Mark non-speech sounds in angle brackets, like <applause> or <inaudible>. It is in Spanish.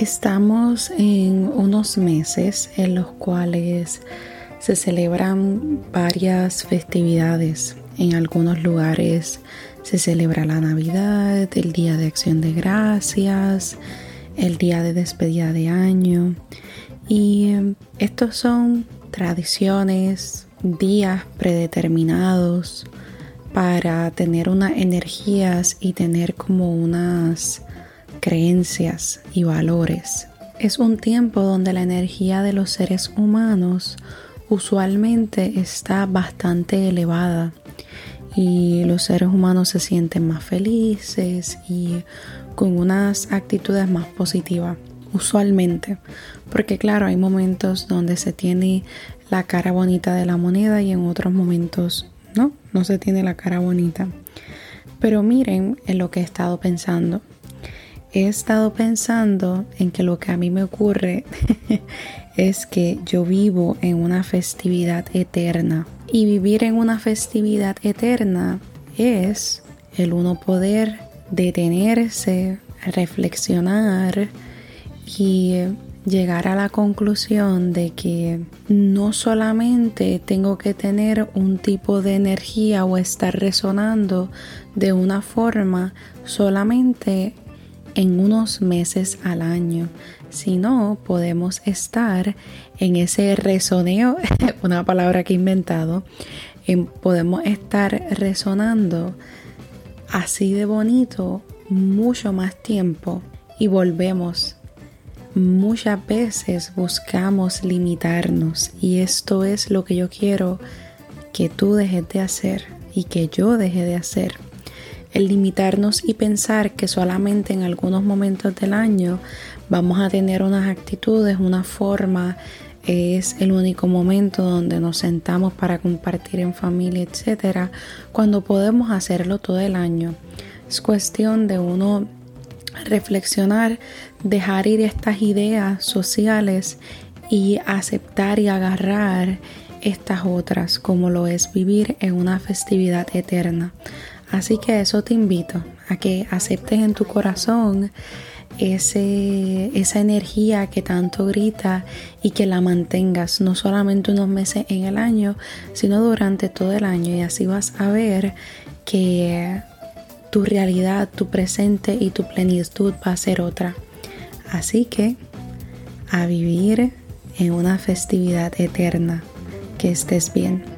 Estamos en unos meses en los cuales se celebran varias festividades. En algunos lugares se celebra la Navidad, el Día de Acción de Gracias, el Día de Despedida de Año. Y em, estos son tradiciones, días predeterminados para tener unas energías y tener como unas creencias y valores. Es un tiempo donde la energía de los seres humanos usualmente está bastante elevada y los seres humanos se sienten más felices y con unas actitudes más positivas usualmente. Porque claro hay momentos donde se tiene la cara bonita de la moneda y en otros momentos no no se tiene la cara bonita. Pero miren en lo que he estado pensando he estado pensando en que lo que a mí me ocurre <laughs> es que yo vivo en una festividad eterna. Y vivir en una festividad eterna es el uno poder detenerse, reflexionar y llegar a la conclusión de que no solamente tengo que tener un tipo de energía o estar resonando de una forma solamente en unos meses al año, sino podemos estar en ese resoneo, <laughs> una palabra que he inventado, podemos estar resonando así de bonito mucho más tiempo y volvemos. Muchas veces buscamos limitarnos y esto es lo que yo quiero que tú dejes de hacer y que yo deje de hacer el limitarnos y pensar que solamente en algunos momentos del año vamos a tener unas actitudes, una forma, es el único momento donde nos sentamos para compartir en familia, etcétera, cuando podemos hacerlo todo el año. Es cuestión de uno reflexionar, dejar ir estas ideas sociales y aceptar y agarrar estas otras, como lo es vivir en una festividad eterna. Así que eso te invito a que aceptes en tu corazón ese, esa energía que tanto grita y que la mantengas no solamente unos meses en el año, sino durante todo el año. Y así vas a ver que tu realidad, tu presente y tu plenitud va a ser otra. Así que a vivir en una festividad eterna. Que estés bien.